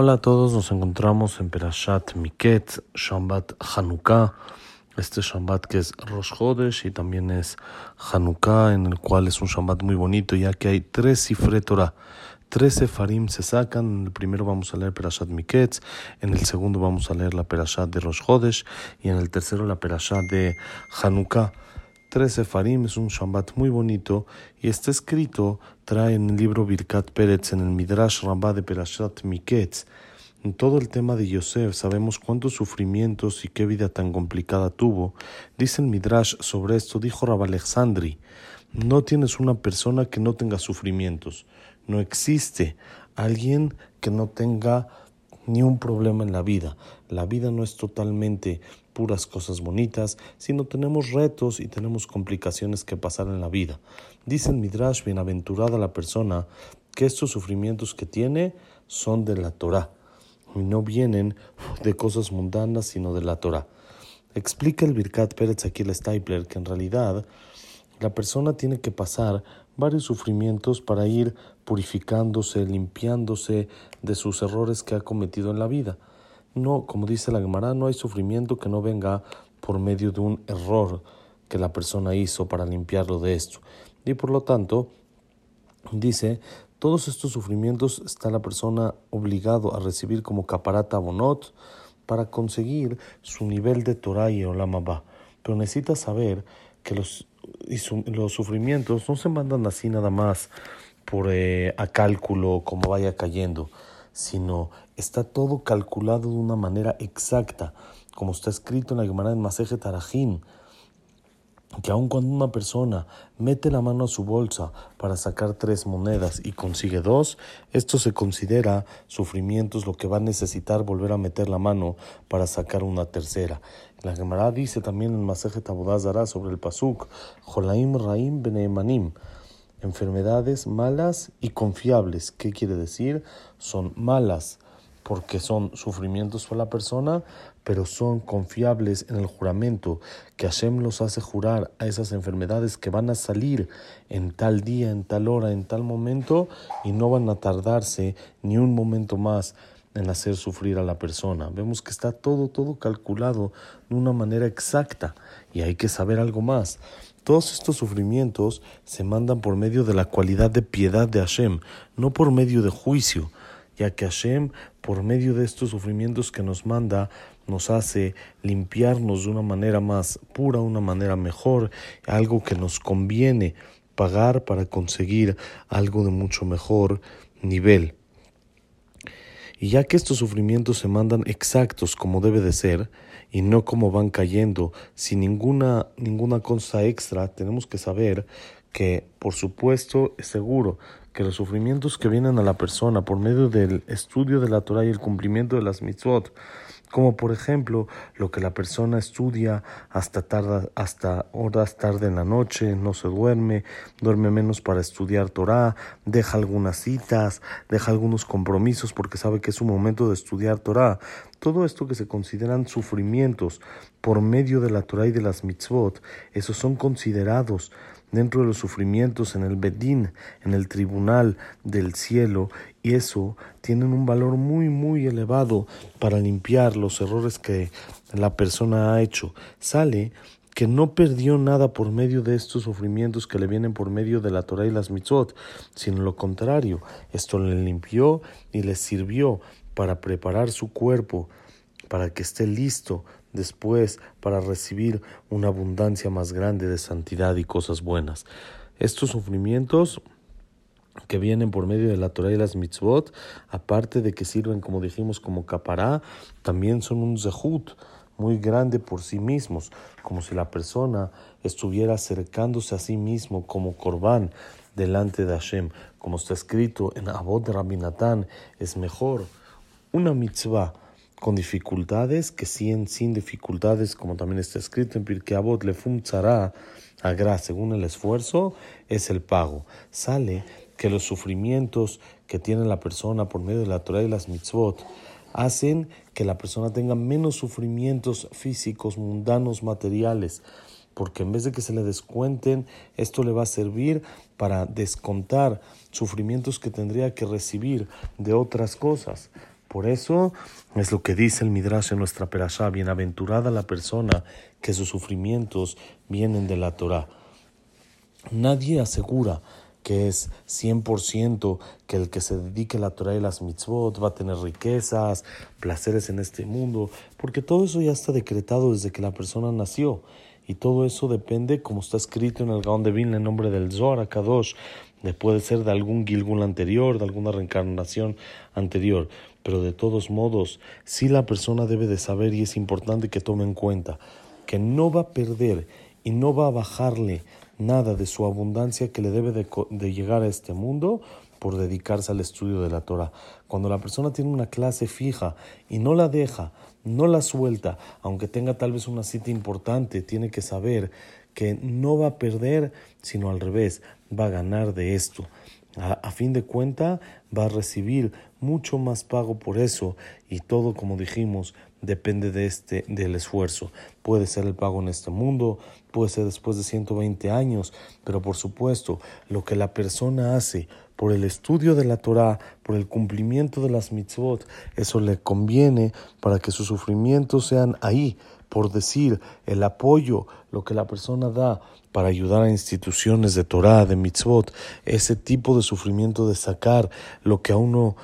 Hola a todos, nos encontramos en Perashat Miket, Shambat Hanukkah. Este Shambat que es Rosh Chodesh y también es Hanukkah, en el cual es un Shambat muy bonito, ya que hay tres cifre Torah. Tres sefarim se sacan. En el primero vamos a leer Perashat Miket, en el segundo vamos a leer la Perashat de Rosh Chodesh y en el tercero la Perashat de Hanukkah. Tres sefarim es un Shambat muy bonito y está escrito, trae en el libro Birkat Peretz, en el Midrash Rabbah de Perashat Miketz. En todo el tema de Yosef sabemos cuántos sufrimientos y qué vida tan complicada tuvo. Dice el Midrash sobre esto, dijo Rabbi Alexandri, no tienes una persona que no tenga sufrimientos. No existe alguien que no tenga ni un problema en la vida. La vida no es totalmente puras cosas bonitas, sino tenemos retos y tenemos complicaciones que pasar en la vida. Dice el Midrash, bienaventurada la persona, que estos sufrimientos que tiene son de la Torah y no vienen de cosas mundanas, sino de la Torah. Explica el Birkat Pérez aquí el Stapler que en realidad la persona tiene que pasar varios sufrimientos para ir purificándose, limpiándose de sus errores que ha cometido en la vida. No, como dice la Gemara, no hay sufrimiento que no venga por medio de un error que la persona hizo para limpiarlo de esto. Y por lo tanto, dice, todos estos sufrimientos está la persona obligado a recibir como caparata bonot para conseguir su nivel de Torah y Olamaba. Pero necesita saber que los, los sufrimientos no se mandan así nada más por eh, a cálculo como vaya cayendo, sino está todo calculado de una manera exacta, como está escrito en la Gemara en Maseje Tarajim, que aun cuando una persona mete la mano a su bolsa para sacar tres monedas y consigue dos, esto se considera sufrimientos, lo que va a necesitar volver a meter la mano para sacar una tercera. La Gemara dice también en Maseje Tabudazara sobre el Pasuk, Jolaim Raim Benemanim, enfermedades malas y confiables. ¿Qué quiere decir? Son malas porque son sufrimientos para la persona, pero son confiables en el juramento que Hashem los hace jurar a esas enfermedades que van a salir en tal día, en tal hora, en tal momento y no van a tardarse ni un momento más en hacer sufrir a la persona. Vemos que está todo, todo calculado de una manera exacta y hay que saber algo más. Todos estos sufrimientos se mandan por medio de la cualidad de piedad de Hashem, no por medio de juicio ya que Hashem, por medio de estos sufrimientos que nos manda, nos hace limpiarnos de una manera más pura, una manera mejor, algo que nos conviene pagar para conseguir algo de mucho mejor nivel. Y ya que estos sufrimientos se mandan exactos como debe de ser, y no como van cayendo, sin ninguna, ninguna cosa extra, tenemos que saber que, por supuesto, es seguro que los sufrimientos que vienen a la persona por medio del estudio de la Torah y el cumplimiento de las mitzvot, como por ejemplo lo que la persona estudia hasta, tarda, hasta horas tarde en la noche, no se duerme, duerme menos para estudiar Torah, deja algunas citas, deja algunos compromisos porque sabe que es un momento de estudiar Torah. Todo esto que se consideran sufrimientos por medio de la Torah y de las mitzvot, esos son considerados dentro de los sufrimientos en el Bedín, en el tribunal del cielo, y eso tienen un valor muy, muy elevado para limpiar los errores que la persona ha hecho. Sale que no perdió nada por medio de estos sufrimientos que le vienen por medio de la Torah y las mitzvot, sino lo contrario, esto le limpió y le sirvió para preparar su cuerpo para que esté listo después para recibir una abundancia más grande de santidad y cosas buenas. Estos sufrimientos que vienen por medio de la Torah y las mitzvot, aparte de que sirven, como dijimos, como capará, también son un zehut muy grande por sí mismos, como si la persona estuviera acercándose a sí mismo como corbán delante de Hashem, como está escrito en Abod Rabinatán, es mejor una mitzvah con dificultades que siguen sin dificultades, como también está escrito en Pirkei Avot, lefum tzara agra, según el esfuerzo, es el pago. Sale que los sufrimientos que tiene la persona por medio de la Torah y las mitzvot hacen que la persona tenga menos sufrimientos físicos, mundanos, materiales, porque en vez de que se le descuenten, esto le va a servir para descontar sufrimientos que tendría que recibir de otras cosas. Por eso es lo que dice el Midrash en nuestra perashá, bienaventurada la persona que sus sufrimientos vienen de la Torah. Nadie asegura que es 100% que el que se dedique a la Torah y las mitzvot va a tener riquezas, placeres en este mundo, porque todo eso ya está decretado desde que la persona nació. Y todo eso depende, como está escrito en el Gaón de Vilna, en nombre del Zohar Kadosh, puede ser de algún Gilgul anterior, de alguna reencarnación anterior. Pero de todos modos, sí la persona debe de saber y es importante que tome en cuenta que no va a perder y no va a bajarle nada de su abundancia que le debe de, llegar a este mundo por dedicarse al estudio de la Torah. Cuando la persona tiene una clase fija y no la deja, no la suelta, aunque tenga tal vez una cita importante, tiene que saber que no va a perder, sino al revés, va a ganar de esto. A, fin de cuenta, va a recibir mucho más pago por eso y todo, como dijimos, depende de este, del esfuerzo. Puede ser el pago en este mundo, puede ser después de 120 años, pero por supuesto, lo que la persona hace por el estudio de la Torah, por el cumplimiento de las mitzvot, eso le conviene para que sus sufrimientos sean ahí, por decir, el apoyo, lo que la persona da para ayudar a instituciones de Torah, de mitzvot, ese tipo de sufrimiento de sacar lo que a uno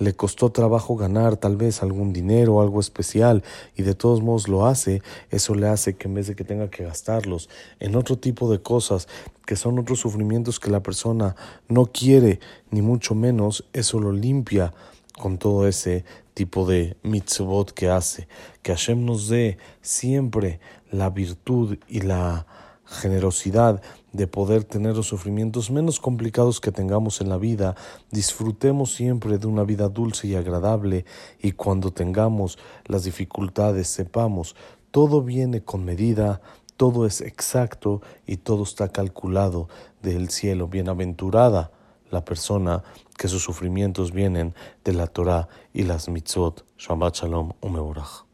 le costó trabajo ganar tal vez algún dinero algo especial y de todos modos lo hace, eso le hace que en vez de que tenga que gastarlos en otro tipo de cosas que son otros sufrimientos que la persona no quiere ni mucho menos, eso lo limpia con todo ese tipo de mitzvot que hace. Que Hashem nos dé siempre la virtud y la generosidad de poder tener los sufrimientos menos complicados que tengamos en la vida, disfrutemos siempre de una vida dulce y agradable y cuando tengamos las dificultades sepamos, todo viene con medida, todo es exacto y todo está calculado del cielo. Bienaventurada la persona que sus sufrimientos vienen de la Torah y las mitzvot. Shabbat Shalom Umeborach.